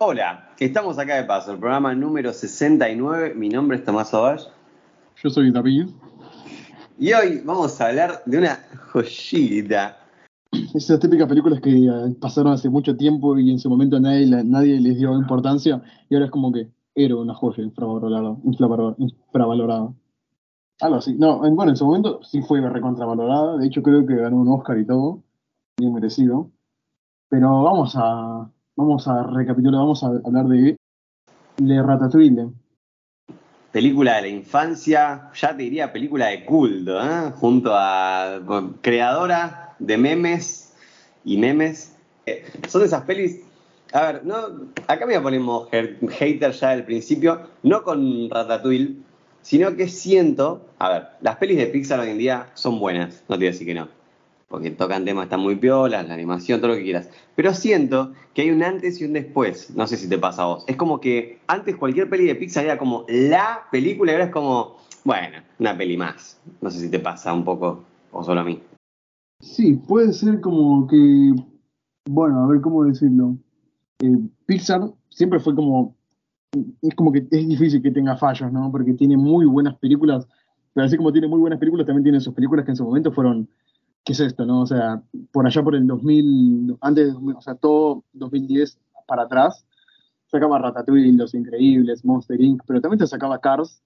Hola, estamos acá de paso, el programa número 69. Mi nombre es Tomás Ovash. Yo soy David. Y hoy vamos a hablar de una joyita. Esas típicas películas que eh, pasaron hace mucho tiempo y en su momento nadie, nadie les dio importancia y ahora es como que era una joya infravalorada. infravalorada. Algo así. No, bueno, en su momento sí fue recontravalorada. De hecho, creo que ganó un Oscar y todo. Bien merecido. Pero vamos a, vamos a recapitular, vamos a hablar de Le Ratatouille. Película de la infancia, ya te diría película de culto, ¿eh? junto a creadora de memes y memes. Eh, son esas pelis. A ver, no, acá me voy a hater ya del principio, no con Ratatouille, sino que siento, a ver, las pelis de Pixar hoy en día son buenas, no te voy a decir que no, porque tocan temas, están muy piolas, la animación, todo lo que quieras, pero siento que hay un antes y un después, no sé si te pasa a vos, es como que antes cualquier peli de Pixar era como la película y ahora es como, bueno, una peli más, no sé si te pasa un poco o solo a mí. Sí, puede ser como que, bueno, a ver cómo decirlo, eh, Pixar siempre fue como es como que es difícil que tenga fallos, ¿no? Porque tiene muy buenas películas, pero así como tiene muy buenas películas, también tiene sus películas que en su momento fueron, ¿qué es esto, no? O sea, por allá por el 2000, antes de 2000, o sea, todo 2010 para atrás, sacaba Ratatouille, Los Increíbles, Monster Inc., pero también te sacaba Cars,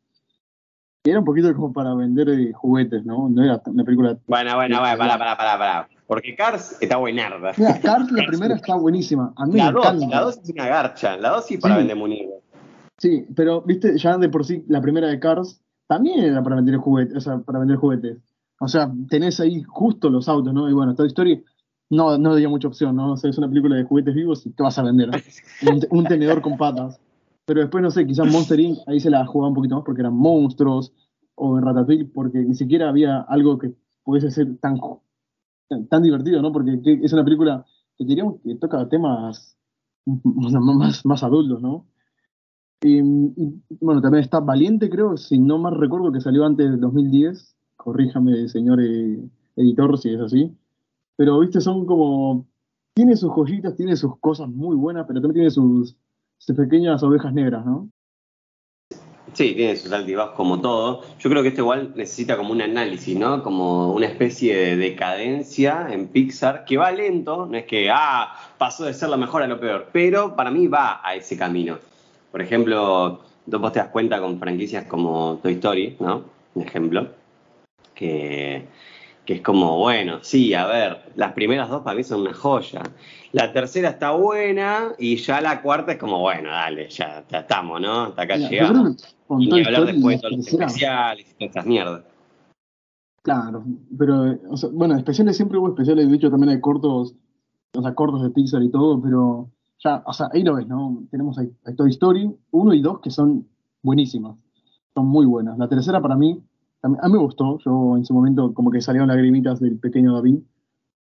que era un poquito como para vender eh, juguetes, ¿no? No era una película... Bueno, bueno, bueno, para, para, para, para. Porque Cars está buenarda. Mira, Cars la primera está buenísima. A mí la 2, la 2 es una garcha. La 2 sí para vender munidos. Sí, pero viste, ya de por sí, la primera de Cars también era para vender juguetes, o sea, para vender juguetes. O sea, tenés ahí justo los autos, ¿no? Y bueno, Toy Story no, no dio mucha opción, ¿no? O sea, es una película de juguetes vivos y te vas a vender un, tenedor con patas. Pero después, no sé, quizás Monster Inc. ahí se la jugaba un poquito más porque eran monstruos, o en Ratatouille porque ni siquiera había algo que pudiese ser tan, tan divertido, ¿no? Porque es una película que diríamos que toca temas más, más adultos, ¿no? Y, bueno, también está Valiente, creo, si no mal recuerdo, que salió antes del 2010. Corríjame, señor eh, editor, si es así. Pero, viste, son como. Tiene sus joyitas, tiene sus cosas muy buenas, pero también tiene sus, pequeñas ovejas negras, ¿no? Sí, tiene sus altibajos como todo. Yo creo que esto igual necesita como un análisis, ¿no? Como una especie de decadencia en Pixar que va lento, no es que, ah, pasó de ser lo mejor a lo peor, pero para mí va a ese camino. Por ejemplo, vos te das cuenta con franquicias como Toy Story, ¿no? Un ejemplo, que, es como, bueno, sí, a ver, las primeras dos para mí son una joya. La tercera está buena y ya la cuarta es como, bueno, dale, ya, estamos, ¿no? Hasta acá llegamos. Y ni hablar después de todos los especiales y todas estas mierdas. Claro, pero, bueno, especiales siempre hubo especiales, de hecho también hay cortos, o sea, cortos de Pixar y todo, pero ya, o sea, ahí lo ves, ¿no? Tenemos ahí, Toy Story 1 y 2 que son buenísimas, son muy buenas. La tercera para mí, a mí, me gustó, yo en su momento como que salieron lagrimitas del pequeño David,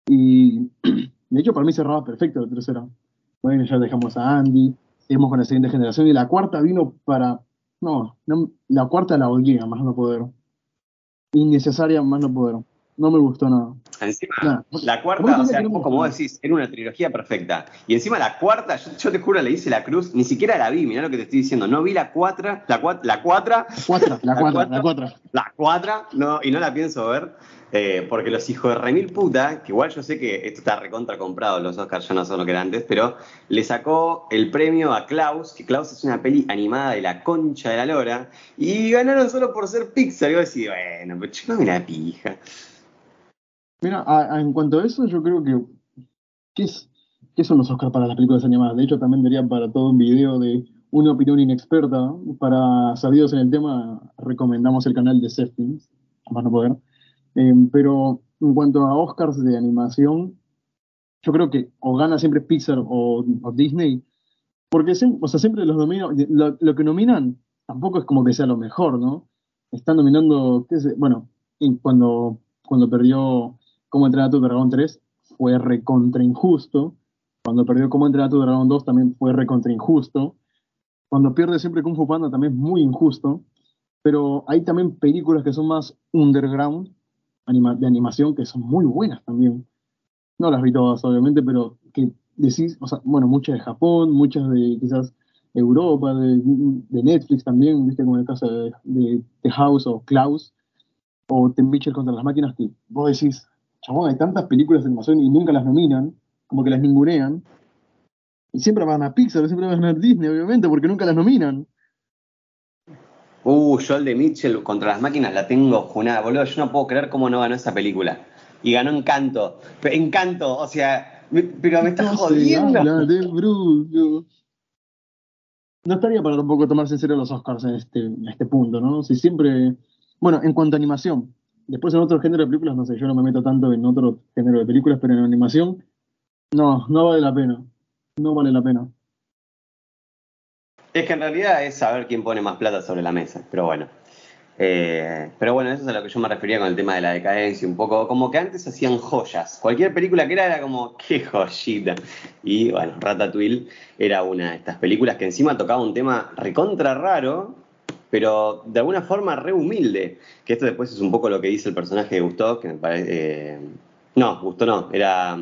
y de hecho para mí cerraba perfecto la tercera. Bueno, ya dejamos a Andy, seguimos con la siguiente generación, y la cuarta vino para, no, la cuarta la volvía, más no poder. Innecesaria, más no poder no me gustó nada. Encima, la cuarta, o sea, como vos decís, era una trilogía perfecta. Y encima la cuarta, yo, te juro, le hice la cruz, ni siquiera la vi, mirá lo que te estoy diciendo. No vi la cuatra, la cuatra, la cuatra. la, cuatra, la cuatra. La cuatra, no, y no la pienso ver. Eh, porque los hijos de remil puta, que igual yo sé que esto está recontra comprado, los Oscars ya no son lo que eran antes, pero le sacó el premio a Klaus, que Klaus es una peli animada de la concha de la lora, y ganaron solo por ser Pixar. Y vos decís, bueno, pero chico, la pija. Mira, en cuanto a eso, yo creo que. ¿qué, es, ¿Qué son los Oscars para las películas animadas? De hecho, también daría para todo un video de una opinión inexperta. Para sabidos en el tema, recomendamos el canal de Seftings, más no poder. Eh, pero en cuanto a Oscars de animación, yo creo que o gana siempre Pixar o, Disney, porque o sea, siempre los dominan, lo, que nominan tampoco es como que sea lo mejor, ¿no? Están nominando, qué sé, bueno, cuando, cuando perdió como entrenar tu dragón 3 fue recontra injusto. Cuando perdió como entrenar tu dragón 2 también fue recontra injusto. Cuando pierde siempre Kung Fu Panda también es muy injusto. Pero hay también películas que son más underground de animación que son muy buenas también. No las vi todas, obviamente, pero que decís, o sea, bueno, muchas de Japón, muchas de quizás Europa, de, Netflix también, viste, como en el caso de The House o Klaus, o The Mitchell contra las máquinas, que vos decís, chabón, hay tantas películas de animación y nunca las nominan, como que las ningunean. Y siempre van a Pixar, siempre van a Disney, obviamente, porque nunca las nominan. Uh, yo el de Mitchell contra las máquinas la tengo junada, boludo. Yo no puedo creer cómo no ganó esa película. Y ganó Encanto. Encanto, o sea, pero me estás jodiendo. No estaría para tampoco tomarse en serio los Oscars en este, en este punto, ¿no? Si siempre. Bueno, en cuanto a animación. Después en otro género de películas, no sé, yo no me meto tanto en otro género de películas, pero en animación, no, no vale la pena. No vale la pena. Es que en realidad es saber quién pone más plata sobre la mesa, pero bueno. Eh, pero bueno, eso es a lo que yo me refería con el tema de la decadencia, un poco como que antes hacían joyas. Cualquier película que era era como, qué joyita. Y bueno, Ratatouille era una de estas películas que encima tocaba un tema recontra raro, pero de alguna forma re humilde. Que esto después es un poco lo que dice el personaje de Gusto, que me parece. Eh, no, Gusto no, era.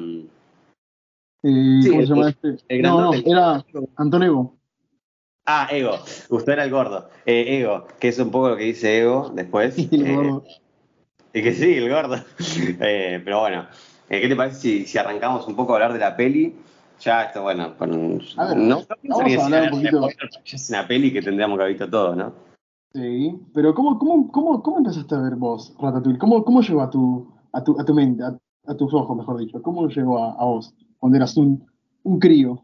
Eh, ¿Cómo se llama este? no, no, era Antonego. Ah, Ego. Usted era el gordo. Eh, ego, que es un poco lo que dice Ego después. el eh, gordo. Y que sí, el gordo. Eh, pero bueno, ¿qué te parece si, si, arrancamos un poco a hablar de la peli? Ya esto, bueno, con, a ver, no, vamos a hablar un poquito. Es una peli que tendríamos que haber visto todo, ¿no? Sí, pero ¿cómo, cómo, cómo, cómo empezaste a ver vos Ratatouille? ¿Cómo, cómo llegó a tu, a tu, a tu mente, a, tus ojos, mejor dicho? ¿Cómo llegó a, vos cuando eras un, un crío?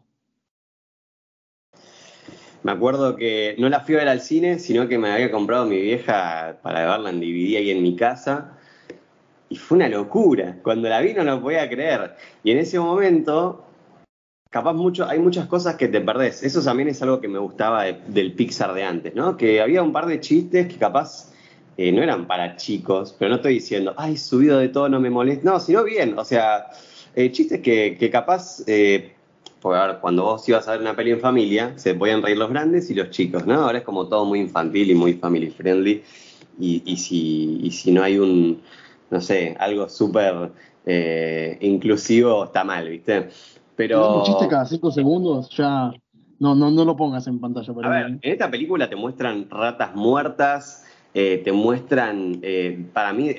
Me acuerdo que no la fui a ver al cine, sino que me había comprado mi vieja para verla en DVD ahí en mi casa. Y fue una locura. Cuando la vi no lo podía creer. Y en ese momento, capaz mucho, hay muchas cosas que te perdés. Eso también es algo que me gustaba del Pixar de antes, ¿no? Que había un par de chistes que capaz eh, no eran para chicos, pero no estoy diciendo, ay, subido de todo, no me molesta. No, sino bien. O sea, eh, chistes que, que capaz eh, cuando vos ibas a ver una peli en familia, se podían reír los grandes y los chicos, ¿no? Ahora es como todo muy infantil y muy family friendly. Y, si, si no hay un, no sé, algo súper eh, inclusivo, está mal, ¿viste? Pero. Un chiste cada cinco segundos, ya. No, no, no lo pongas en pantalla. a ver, en esta película te muestran ratas muertas, eh, te muestran, eh, para mí,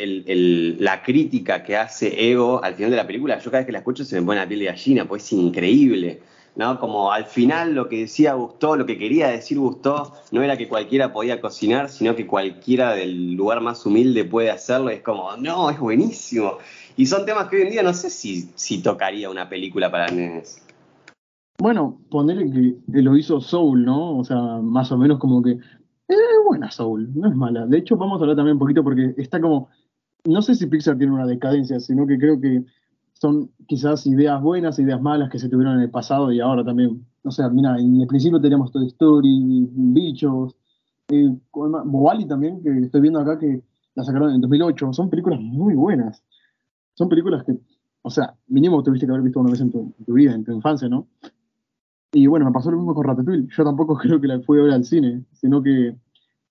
la crítica que hace Ego al final de la película, yo cada vez que la escucho se me pone la piel de gallina, pues es increíble. ¿no? Como al final lo que decía Gustó, lo que quería decir Gustó, no era que cualquiera podía cocinar, sino que cualquiera del lugar más humilde puede hacerlo. Es como, no, es buenísimo. Y son temas que hoy en día no sé si, si tocaría una película para nenes. Bueno, ponerle que lo hizo Soul, ¿no? O sea, más o menos como que es buena Soul, no es mala. De hecho, vamos a hablar también un poquito porque está como. No sé si Pixar tiene una decadencia, sino que creo que son quizás ideas buenas, ideas malas que se tuvieron en el pasado y ahora también. O sea, mira, en el principio teníamos Toy Story, Bichos, eh, también, que estoy viendo acá que la sacaron en 2008. Son películas muy buenas. Son películas que, o sea, mínimo tuviste que haber visto una vez en tu, vida, en tu infancia, ¿no? Y bueno, me pasó lo mismo con Ratatouille. Yo tampoco creo que la fui a ver al cine, sino que,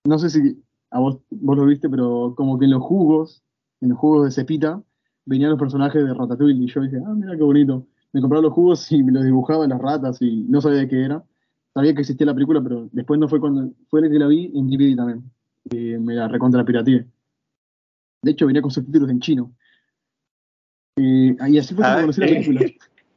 no sé si a vos, vos lo viste, pero como que en los jugos, en los jugos de Cepita, venían los personajes de Ratatouille y yo dije, ah, mira qué bonito. Me compraba los jugos y me los dibujaba las ratas y no sabía qué era. Sabía que existía la película, pero después no fue cuando fue el que la vi en DVD también. me la recontra pirateé. De hecho, venía con subtítulos en chino. Y así fue como conocí la película.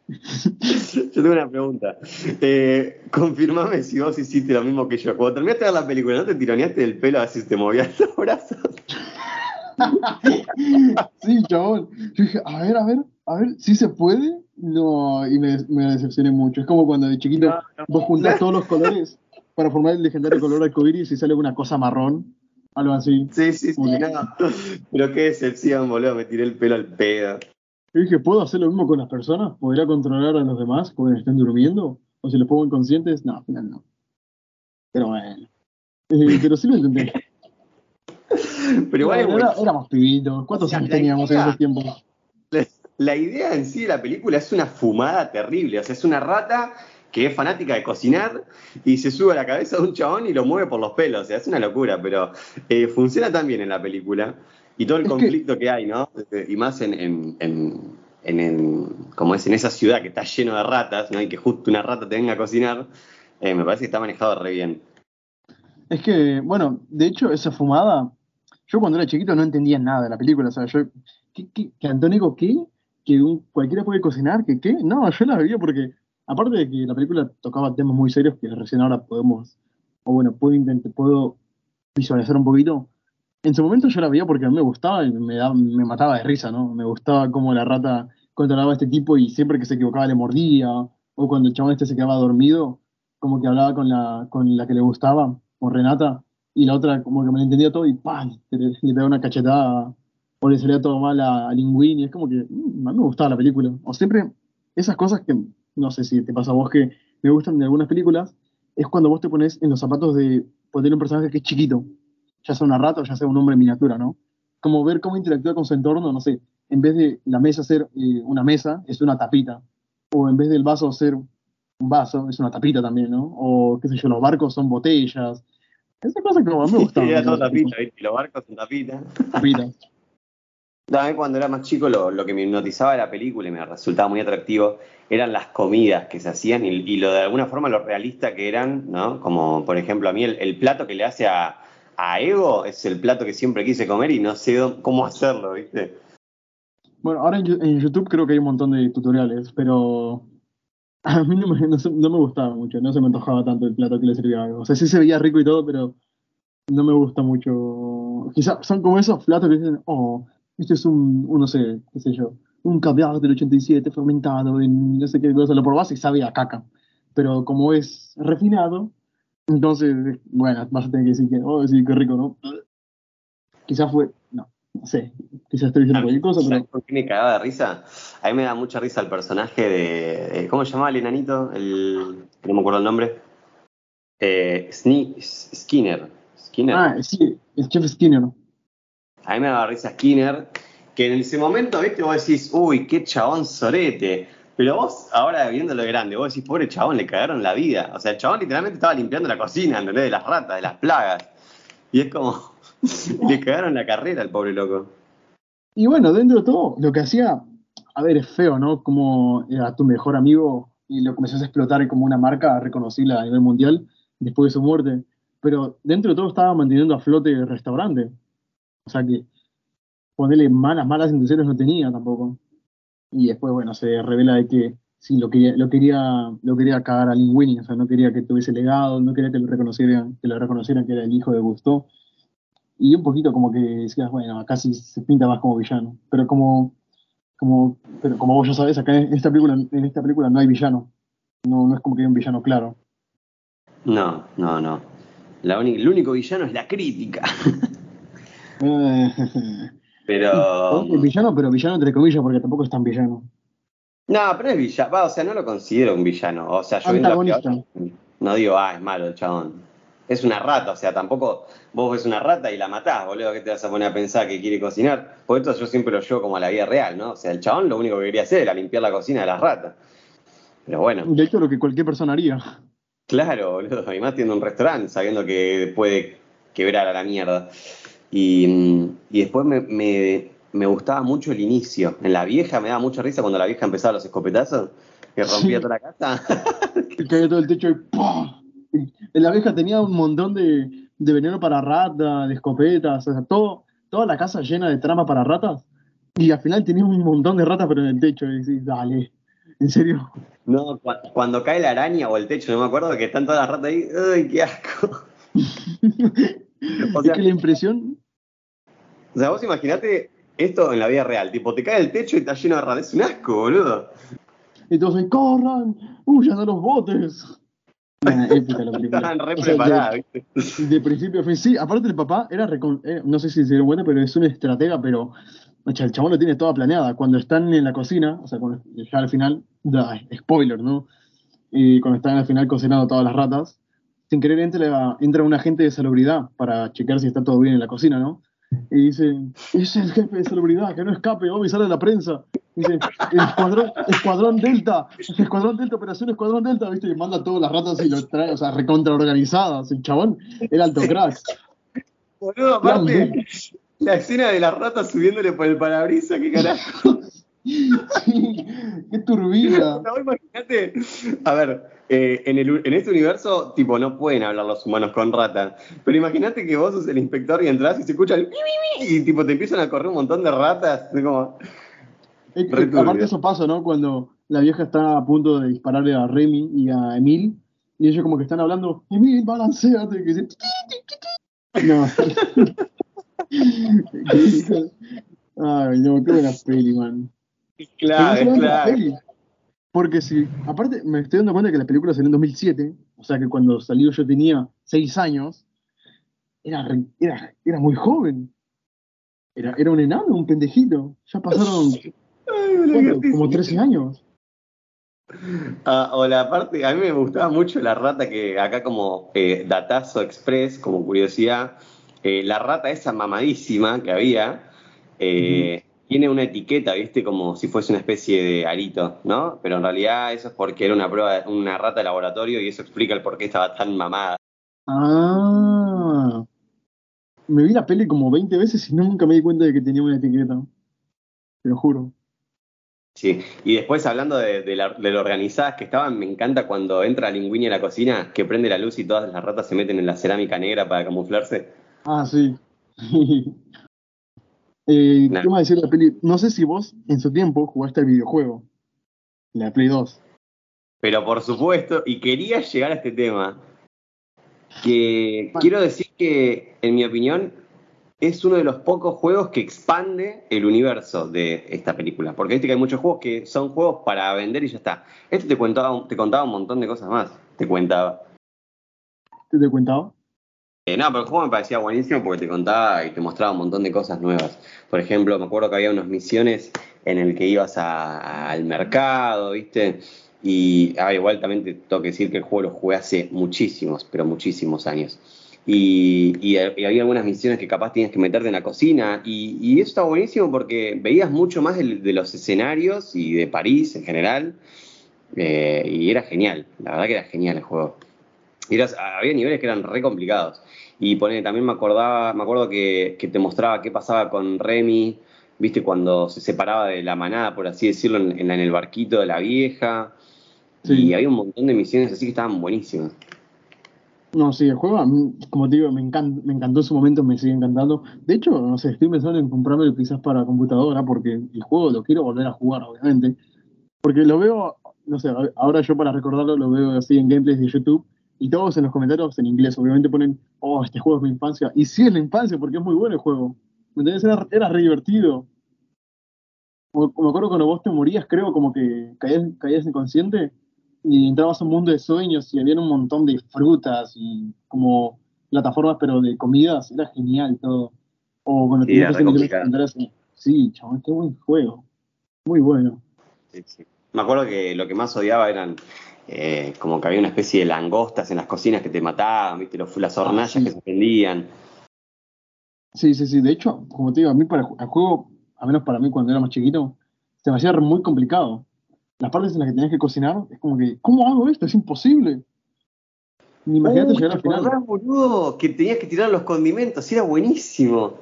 Yo tengo una pregunta. Eh, confirmame si vos hiciste lo mismo que yo. Cuando terminaste de ver la película, ¿no te tironeaste el pelo así te movías los brazos? sí, chabón. Yo dije, a ver, a ver, a ver, si se puede. No, y me, decepcioné mucho. Es como cuando de chiquito vos juntás todos los colores para formar el legendario color arcoíris y sale una cosa marrón. Algo así. Sí, sí, sí. Pero qué decepción, boludo. Me tiré el pelo al pedo. Yo dije, ¿puedo hacer lo mismo con las personas? ¿Podría controlar a los demás cuando estén durmiendo? ¿O si los pongo inconscientes? No, al final no. Pero bueno. Eh, pero sí lo intenté. pero igual éramos pibitos. ¿Cuántos años teníamos en esos tiempos? La, idea en sí de la película es una fumada terrible. O sea, es una rata que es fanática de cocinar y se sube a la cabeza de un chabón y lo mueve por los pelos. O sea, es una locura, pero eh, funciona tan bien en la película y todo el conflicto que... hay, ¿no? Y más en, en, como es en esa ciudad que está lleno de ratas, ¿no? Y que justo una rata te venga a cocinar, eh, me parece que está manejado re bien. Es que, bueno, de hecho, esa fumada, yo cuando era chiquito no entendía nada de la película, o sea, yo, ¿qué, qué, que Antónico qué? ¿Que un, cualquiera puede cocinar? ¿Que qué? No, yo la veía porque, aparte de que la película tocaba temas muy serios que recién ahora podemos, o bueno, puedo puedo visualizar un poquito, en su momento yo la veía porque a mí me gustaba y me, me mataba de risa, ¿no? Me gustaba cómo la rata controlaba a este tipo y siempre que se equivocaba le mordía, o cuando el chabón este se quedaba dormido, como que hablaba con la, con la que le gustaba, con Renata, y la otra como que me entendía todo y ¡pam! Le, le pegaba una cachetada, o le salía todo mal a, a Linguini, es como que mm, a mí me gustaba la película. O siempre, esas cosas que, no sé si te pasa a vos que me gustan de algunas películas, es cuando vos te pones en los zapatos de poner un personaje que es chiquito, ya sea una rata o ya sea un hombre en miniatura, ¿no? Como ver cómo interactúa con su entorno, no sé, en vez de la mesa ser eh, una mesa, es una tapita, o en vez del vaso ser un vaso, es una tapita también, ¿no? O qué sé yo, los barcos son botellas. Esa cosa que a mí me gusta. Sí, son tapitas, ¿viste? Y los barcos son tapitas. Tapitas. También cuando era más chico lo, lo, que me hipnotizaba de la película y me resultaba muy atractivo eran las comidas que se hacían y, y lo de alguna forma lo realista que eran, ¿no? Como por ejemplo a mí el, el plato que le hace a, a, Ego es el plato que siempre quise comer y no sé cómo hacerlo, ¿viste? Bueno, ahora en, YouTube creo que hay un montón de tutoriales, pero a mí no me, no, no me, gustaba mucho, no se me antojaba tanto el plato que le servía a Ego. O sea, sí se veía rico y todo, pero no me gusta mucho. Quizás son como esos platos que dicen, oh, este es un, un, no sé, qué sé yo, un caviar del 87 fermentado en no sé qué cosa, lo probás y sabe a caca. Pero como es refinado, entonces, bueno, vas a tener que decir que, oh, sí, qué rico, ¿no? Quizás fue, no, no sé, quizás estoy diciendo cualquier cosa, pero... ¿Por qué me cagaba de risa? A mí me da mucha risa el personaje de, ¿cómo se llamaba el enanito? El, no me acuerdo el nombre. Eh, Skinner. Skinner. Ah, sí, el chef Skinner, ¿no? A mí me daba risa Skinner, que en ese momento, viste, vos decís, uy, qué chabón sorete. Pero vos, ahora viéndolo grande, vos decís, pobre chabón, le cagaron la vida. O sea, el chabón literalmente estaba limpiando la cocina, ¿entendés? De las ratas, de las plagas. Y es como, le cagaron la carrera al pobre loco. Y bueno, dentro de todo, lo que hacía, a ver, es feo, ¿no? Como era tu mejor amigo y lo comenzás a explotar como una marca reconocible a nivel mundial después de su muerte. Pero dentro de todo estaba manteniendo a flote el restaurante. O sea que ponerle malas, malas intenciones no tenía tampoco. Y después, bueno, se revela de que sí, lo quería, lo quería, lo quería cagar a Linguini, o sea, no quería que tuviese legado, no quería que lo reconocieran, que lo reconocieran que era el hijo de Gusto. Y un poquito como que decías, bueno, acá sí se pinta más como villano. Pero como, como, pero como vos ya sabés, acá en esta película, en esta película no hay villano. No, no es como que hay un villano claro. No, no, no. La única, el único villano es la crítica. pero. Es villano, pero villano entre comillas, porque tampoco es tan villano. No, pero es villano. O sea, no lo considero un villano. O sea, yo viendo no digo, ah, es malo el chabón. Es una rata, o sea, tampoco vos ves una rata y la matás, boludo, que te vas a poner a pensar que quiere cocinar. Por esto yo siempre lo llevo como a la vida real, ¿no? O sea, el chabón lo único que quería hacer era limpiar la cocina de las ratas. Pero bueno. De hecho, lo que cualquier persona haría. Claro, boludo. Y más tiene un restaurante sabiendo que puede quebrar a la mierda. Y, y después me, me, me, gustaba mucho el inicio. En la vieja me daba mucha risa cuando la vieja empezaba los escopetazos, que rompía sí. toda la casa. que caía todo el techo y ¡pum! En la vieja tenía un montón de, de veneno para ratas, de escopetas, o sea, todo, toda la casa llena de trama para ratas. Y al final tenía un montón de ratas, pero en el techo. Y decís, dale, ¿en serio? No, cu cuando cae la araña o el techo, no me acuerdo, que están todas las ratas ahí. ¡Ay, qué asco! o sea, es que la impresión. O sea, vos imaginate esto en la vida real. Tipo, te cae el techo y está lleno de ratas. Es un asco, boludo. Entonces, corran, huyan a los botes. Bueno, épica la película. Estaban re preparadas, ¿viste? De principio a fin. Sí, aparte el papá era, eh, no sé si se dieron cuenta, pero es un estratega, pero el chabón lo tiene toda planeada. Cuando están en la cocina, o sea, cuando, ya al final, da, spoiler, ¿no? Y cuando están al final cocinando todas las ratas, sin querer entra, entra un agente de salubridad para checar si está todo bien en la cocina, ¿no? Y dice, es el jefe de salubridad, que no escape, vamos a avisar a la prensa. Dice, escuadrón, Delta, escuadrón Delta, operación escuadrón Delta, ¿viste? Y manda todas las ratas y los trae, o sea, recontra organizadas. El chabón era alto crack. Boludo, aparte, la escena de las ratas subiéndole por el parabrisas, qué carajo. Sí, qué turbina. No, imagínate. A ver, eh, en, el, en este universo, tipo, no pueden hablar los humanos con ratas. Pero imagínate que vos sos el inspector y entras y se escucha el y tipo te empiezan a correr un montón de ratas. Como. Es aparte eso pasa, ¿no? Cuando la vieja está a punto de dispararle a Remy y a Emil, y ellos como que están hablando, Emil, balanceate, que dice. No. Ay, no, qué buena peli, man. Claro, claro. Porque si, aparte, me estoy dando cuenta que la película salió en 2007, o sea que cuando salió yo tenía 6 años, era, era, era muy joven. Era, era un enano, un pendejito. Ya pasaron como risa. 13 años. Ah, o la parte, a mí me gustaba mucho la rata que acá como eh, datazo express, como curiosidad, eh, la rata esa mamadísima que había, eh, tiene una etiqueta, viste, como si fuese una especie de arito, ¿no? Pero en realidad eso es porque era una prueba, una rata de laboratorio y eso explica el por qué estaba tan mamada. Ah. Me vi la peli como 20 veces y nunca me di cuenta de que tenía una etiqueta. Te lo juro. Sí, y después hablando de, de la- de lo organizadas que estaban, me encanta cuando entra Linguini a la cocina, que prende la luz y todas las ratas se meten en la cerámica negra para camuflarse. Ah, sí. eh, Nah. ¿Qué más decir de la peli? No sé si vos en su tiempo jugaste al videojuego. La Play 2. Pero por supuesto, y quería llegar a este tema, que Bueno. quiero decir que, en mi opinión, es uno de los pocos juegos que expande el universo de esta película. Porque viste que hay muchos juegos que son juegos para vender y ya está. Este te contaba, te contaba un montón de cosas más. Te cuentaba. ¿Te te contaba? Eh, no, pero el juego me parecía buenísimo porque te contaba y te mostraba un montón de cosas nuevas. Por ejemplo, me acuerdo que había unas misiones en el que ibas al mercado, ¿viste? Y igual también te tengo que decir que el juego lo jugué hace muchísimos, pero muchísimos años. Y, y había algunas misiones que capaz tenías que meterte en la cocina. Y, eso está buenísimo porque veías mucho más del- de, los escenarios y de París en general. Eh, y era genial, la verdad que era genial el juego. Eras- había niveles que eran re complicados. Y pone, también me acordaba, me acuerdo que, que te mostraba qué pasaba con Remy, viste, cuando se separaba de la manada, por así decirlo, en, el barquito de la vieja. Sí. Y había un montón de misiones así que estaban buenísimas. No, sí, el juego, como te digo, me, encan- me encantó en su momento, me sigue encantando. De hecho, no sé, estoy pensando en comprármelo quizás para computadora, porque el juego lo quiero volver a jugar, obviamente. Porque lo veo, no sé, ahora yo para recordarlo lo veo así en gameplays de YouTube, y todos en los comentarios en inglés, obviamente ponen, oh, este juego es mi infancia. Y sí es la infancia, porque es muy bueno el juego. ¿Me entendés? Era, era re divertido. O- Me acuerdo cuando vos te morías, creo, como que caías, caías inconsciente y entrabas a un mundo de sueños y había un montón de frutas y como plataformas, pero de comidas, era genial todo. O cuando Sí, misiones secundarias, sí, chaval, qué buen juego. Muy bueno. Sí, sí. Me acuerdo que lo que más odiaba eran eh, como que había una especie de langostas en las cocinas que te mataban, viste, Los- las hornallas sí. que se prendían. Sí, sí, sí. De hecho, como te digo, a mí para el juego, a menos para mí cuando era más chiquito, se me hacía muy complicado. Las partes en las que tenías que cocinar, es como que, ¿cómo hago esto? Es imposible. Ni imagínate llegar al ¿te final. boludo? Que tenías que tirar los condimentos, era buenísimo.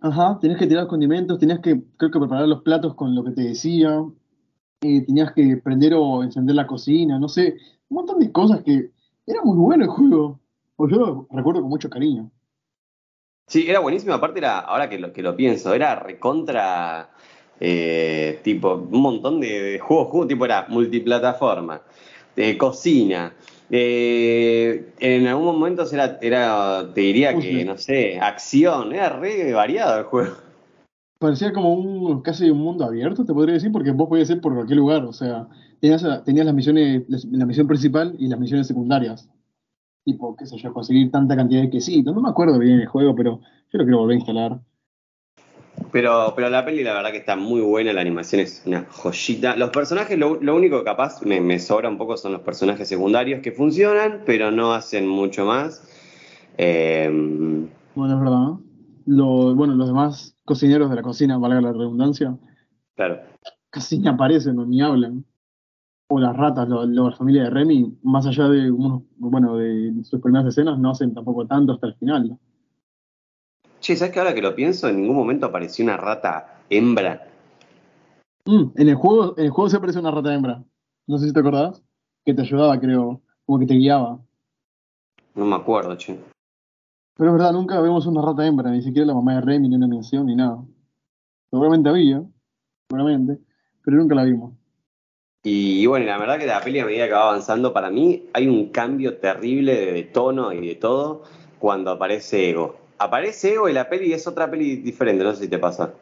Ajá, tenías que tirar condimentos, tenías que, creo que preparar los platos con lo que te decía, eh, tenías que prender o encender la cocina, no sé, un montón de cosas que era muy bueno el juego. O yo lo recuerdo con mucho cariño. Sí, era buenísimo. Aparte, era, ahora que lo, que lo pienso, era recontra. eh, tipo, un montón de, de juegos, juegos, tipo era multiplataforma, de cocina. eh, en algún momento era, era, te diría que, no sé, acción, era re variado el juego. Parecía como un casi un mundo abierto, te podría decir, porque vos podías ir por cualquier lugar, o sea, tenías, tenías las misiones, la misión principal y las misiones secundarias. Tipo, qué sé yo, conseguir tanta cantidad de quesitos, no me acuerdo bien el juego, pero yo lo quiero volver a instalar. Pero, pero la peli, la verdad que está muy buena, la animación es una joyita. Los personajes, lo, lo único que capaz me, me sobra un poco son los personajes secundarios que funcionan, pero no hacen mucho más. Eh, Bueno, es verdad, ¿no? Lo- bueno, los demás cocineros de la cocina, valga la redundancia, claro. casi ni aparecen o ni hablan. O las ratas, lo- lo- la familia de Remy, más allá de unos, bueno, de sus primeras escenas, no hacen tampoco tanto hasta el final. ¿no? Che, ¿sabes que ahora que lo pienso, en ningún momento apareció una rata hembra? Mm, en el juego, en el juego se aparece una rata hembra. No sé si te acordás. Que te ayudaba, creo. Como que te guiaba. No me acuerdo, che. Pero es verdad, nunca vemos una rata hembra, ni siquiera la mamá de Remy, ni una mención, ni nada. Seguramente había, seguramente, pero nunca la vimos. Y, bueno, la verdad que la peli a medida que va avanzando, para mí hay un cambio terrible de, tono y de todo cuando aparece Ego. Aparece Ego y la peli es otra peli diferente, no sé si te pasa.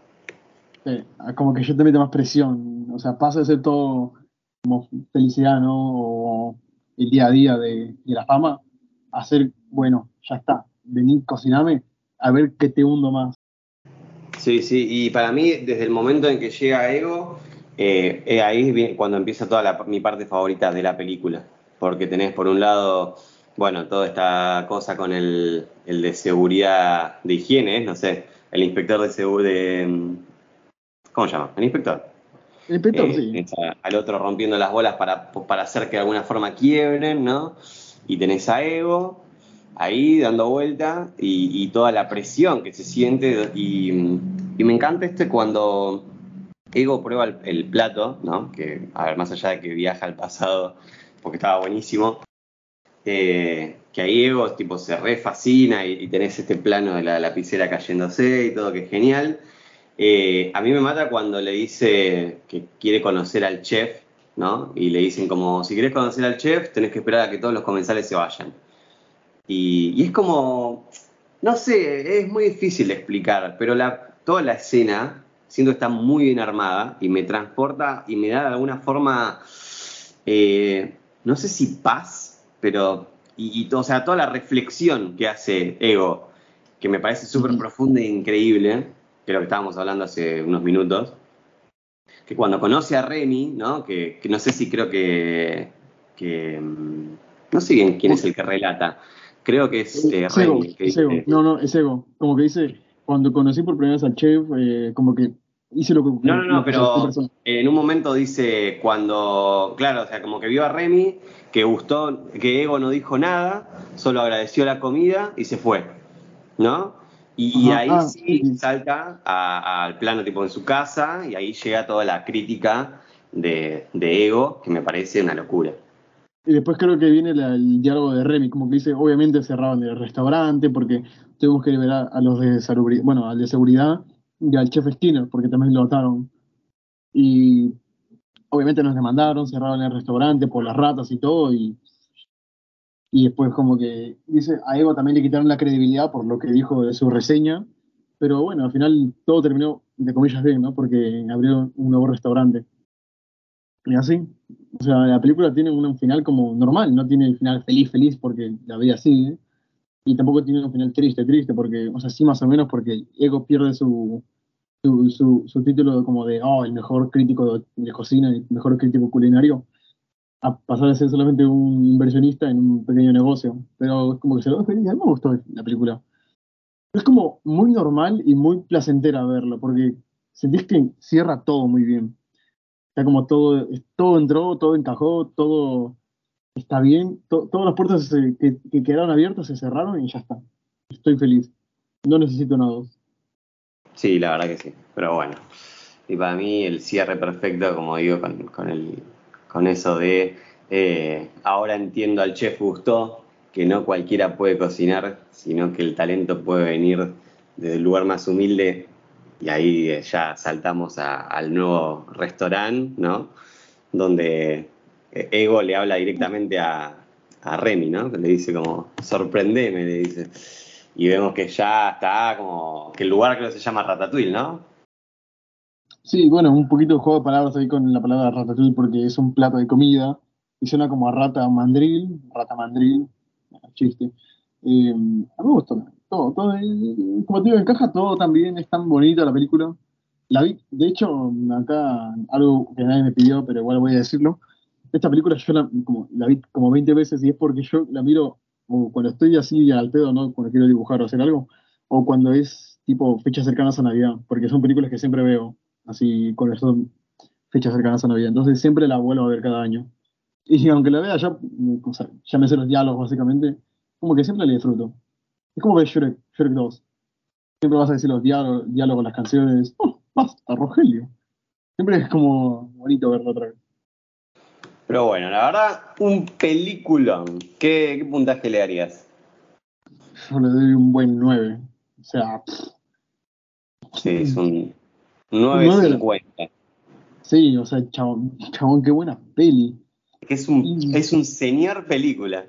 Sí, como que yo te meto más presión, o sea, pasa de ser todo como felicidad, ¿no? O el día a día de, de la fama, a ser, bueno, ya está, vení, cociname, a ver qué te hundo más. Sí, sí, y para mí, desde el momento en que llega Ego, eh, ahí cuando empieza toda mi parte favorita de la película. Porque tenés por un lado, bueno, toda esta cosa con el, de seguridad, de higiene, no sé, el inspector de seguridad, ¿cómo se llama? El inspector. El inspector, eh, sí. Al otro rompiendo las bolas para, para hacer que de alguna forma quiebren, ¿no? Y tenés a Ego, ahí dando vuelta y, toda la presión que se siente. Y, me encanta este cuando Ego prueba el, plato, ¿no? Que, a ver, más allá de que viaja al pasado, porque estaba buenísimo, eh, que ahí Ego tipo, se refascina y, y, tenés este plano de la lapicera cayéndose y todo, que es genial. Eh, a mí me mata cuando le dice que quiere conocer al chef, ¿no? Y le dicen como, si quieres conocer al chef, tenés que esperar a que todos los comensales se vayan. Y, es como, no sé, es muy difícil de explicar, pero la, toda la escena, siento que está muy bien armada y me transporta y me da de alguna forma, eh, no sé si paz, pero, y, o sea, toda la reflexión que hace Ego, que me parece súper profunda e increíble, que es lo que estábamos hablando hace unos minutos, que cuando conoce a Remy, ¿no? Que, no sé si creo que, que mm, no sé bien quién es el que relata, Creo que es eh, ego, No, no, es ego. Como que dice, cuando conocí por primera vez al chef, eh, como que hice lo que... No, no, no, pero en un momento dice cuando, claro, o sea, como que vio a Remy, que gustó, que Ego no dijo nada, solo agradeció la comida y se fue, ¿no? Y, ahí ah, sí, salta al plano tipo en su casa y ahí llega toda la crítica de, de Ego, que me parece una locura. Y después creo que viene el diálogo de Remy, como que dice, obviamente cerraban el restaurante porque tuvimos que liberar a los de salubridad, bueno, al de seguridad y al chef Skinner, porque también lo ataron. Y obviamente nos demandaron, cerraron el restaurante por las ratas y todo, y, y después como que dice, a Ego también le quitaron la credibilidad por lo que dijo de su reseña, pero bueno, al final todo terminó de comillas bien, ¿no? Porque abrió un nuevo restaurante. Y así. O sea, la película tiene un final como normal, no tiene el final feliz, feliz porque la vida sigue. Y tampoco tiene un final triste, triste, porque, o sea, sí más o menos porque Ego pierde su, su, su, título como de, oh, el mejor crítico de, cocina, el mejor crítico culinario, a pasar a ser solamente un inversionista en un pequeño negocio. Pero es como que se lo. A mí me gustó la película. Es como muy normal y muy placentera verlo, porque sentís que cierra todo muy bien está como todo, todo entró, todo encajó, todo está bien, todas las puertas que, quedaron abiertas se cerraron y ya está. Estoy feliz. No necesito nada. Sí, la verdad que sí. Pero bueno. Y para mí el cierre perfecto, como digo, con, el, con eso de eh, ahora entiendo al chef Gusto que no cualquiera puede cocinar, sino que el talento puede venir desde el lugar más humilde y ahí eh, ya saltamos al nuevo restaurante, ¿no? Donde eh, Ego le habla directamente a, a Remy, ¿no? Le dice como, sorprendeme, le dice. Y vemos que ya está como, que el lugar creo que se llama Ratatouille, ¿no? Sí, bueno, un poquito de juego de palabras ahí con la palabra ratatouille porque es un plato de comida y suena como a rata mandril, rata mandril, chiste. Eh, a mí me gustó todo, todo, como te digo, encaja todo también, es tan bonita la película. La vi, de hecho, acá algo que nadie me pidió, pero igual voy a decirlo. Esta película yo la, como, la vi como 20 veces y es porque yo la miro cuando estoy así al pedo, ¿no? Cuando quiero dibujar o hacer algo, o cuando es tipo fechas cercanas a Navidad, porque son películas que siempre veo, así con son fechas cercanas a Navidad. Entonces siempre la vuelvo a ver cada año. Y aunque la vea ya, ya me sé los diálogos básicamente, como que siempre la disfruto. Es como ver Shrek, Shrek 2. Siempre vas a decir los diálogos, diálogos las canciones. Oh, basta, Rogelio. Siempre es como bonito verlo otra vez. Pero bueno, la verdad, un peliculón. ¿Qué, qué puntaje le darías? Yo le doy un buen 9. O sea, pff, Sí, es un 9.50. sí, o sea, chabón, chabón, qué buena peli. Es un, es un señor película.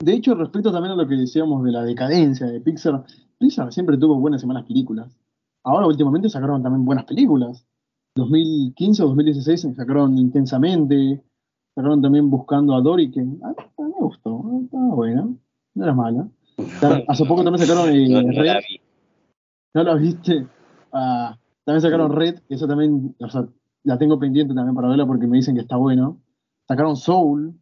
De hecho, respecto también a lo que decíamos de la decadencia de Pixar, Pixar siempre tuvo buenas y malas películas. Ahora, últimamente, sacaron también buenas películas. 2015 o 2016 sacaron Intensamente, sacaron también Buscando a Dory, que a mí, a mí me gustó, estaba buena, no era mala. Hace poco también sacaron eh, No, no la Red, vi. ¿no la viste? Ah, también sacaron Red, que eso también, o sea, la tengo pendiente también para verla porque me dicen que está bueno. Sacaron Soul.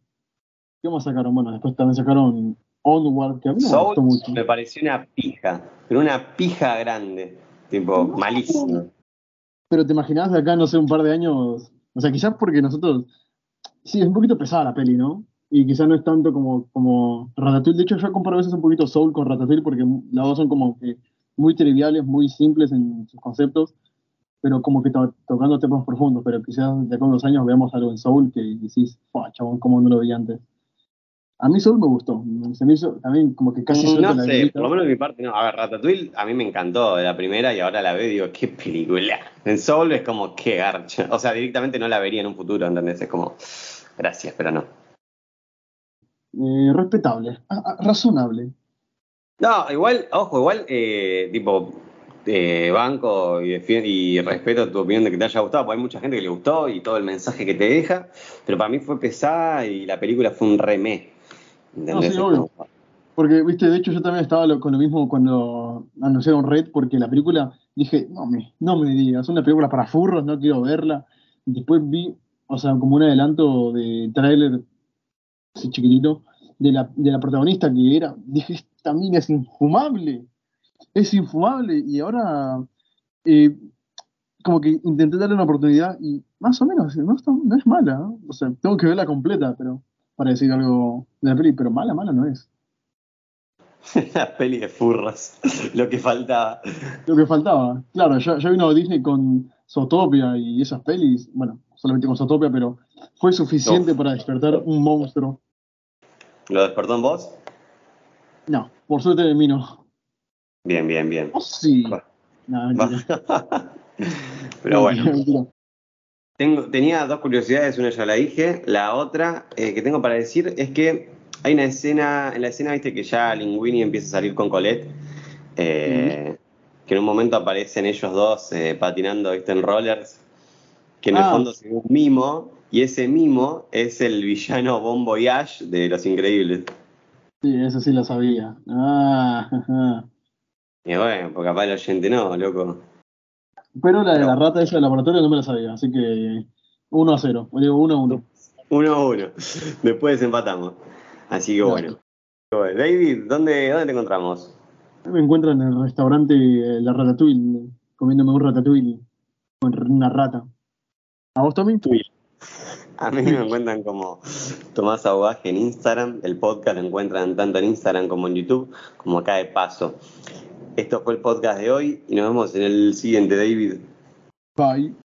¿Qué más sacaron? Bueno, después también sacaron Onward, que a mí no me gustó mucho. me pareció una pija, pero una pija grande, tipo malísimo. Pero te imaginás de acá, no sé, un par de años. O sea, quizás porque nosotros. Sí, es un poquito pesada la peli, ¿no? Y quizás no es tanto como, como Ratatouille. De hecho, yo comparo a veces un poquito Soul con Ratatouille porque las dos son como que muy triviales, muy simples en sus conceptos, pero como que to- tocando temas profundos. Pero quizás de acá a unos años veamos algo en Soul que decís, ¡fua, chabón, cómo no lo vi antes! A mí Soul me gustó. Se me hizo también como que casi suelto No sé, por lo menos de mi parte no. A ver, Ratatouille a mí me encantó de la primera y ahora la veo y digo, qué película. En Soul es como, qué garcha. O sea, directamente no la vería en un futuro, ¿entendés? Es como, gracias, pero no. Eh, respetable, ah, ah, razonable. No, igual, ojo, igual, eh, tipo, eh, banco y, y respeto tu opinión de que te haya gustado, porque hay mucha gente que le gustó y todo el mensaje que te deja, pero para mí fue pesada y la película fue un remé. No, sí, Es obvio. Porque, viste, de hecho yo también estaba lo- con lo mismo cuando anunciaron Red, porque la película, dije, no me, no me digas, es una película para furros, no quiero verla. Después vi, o sea, como un adelanto de tráiler, así chiquitito, de la, de la protagonista que era, dije, esta mina es infumable, es infumable, y ahora eh, como que intenté darle una oportunidad y más o menos, no, está- no es mala, ¿no? o sea, tengo que verla completa, pero para decir algo de la peli, pero mala, mala no es. La peli de furros, lo que faltaba. Lo que faltaba. Claro, ya, ya vino Disney con Zootopia y esas pelis. Bueno, solamente con Zootopia, pero fue suficiente No. para despertar un monstruo. ¿Lo despertó en vos? No, por suerte de mí no. Bien, bien, bien. Oh, sí. Mentira. Pero bueno. Tengo, tenía dos curiosidades, una ya la dije, la otra eh, que tengo para decir es que hay una escena, en la escena viste que ya Linguini empieza a salir con Colette, eh, que en un momento aparecen ellos dos eh, patinando viste en rollers, que en el Ah. fondo se ve un mimo, y ese mimo es el villano Bon Voyage de Los Increíbles. Sí, eso sí lo sabía. Ah, ajá. Y bueno, porque capaz el oyente no, loco. Pero la de la rata esa del laboratorio no me la sabía, así que 1 a 0. O digo 1 a 1. Uno a uno. Después empatamos. Así que bueno. Bueno, David, ¿dónde, ¿dónde te encontramos? Me encuentro en el restaurante eh, La Ratatouille, comiéndome un ratatouille con una rata. ¿A vos, Tommy? A mí me encuentran como Tomás Aguaje en Instagram. El podcast lo encuentran tanto en Instagram como en YouTube, como acá de paso. Esto fue el podcast de hoy y nos vemos en el siguiente, David. Bye.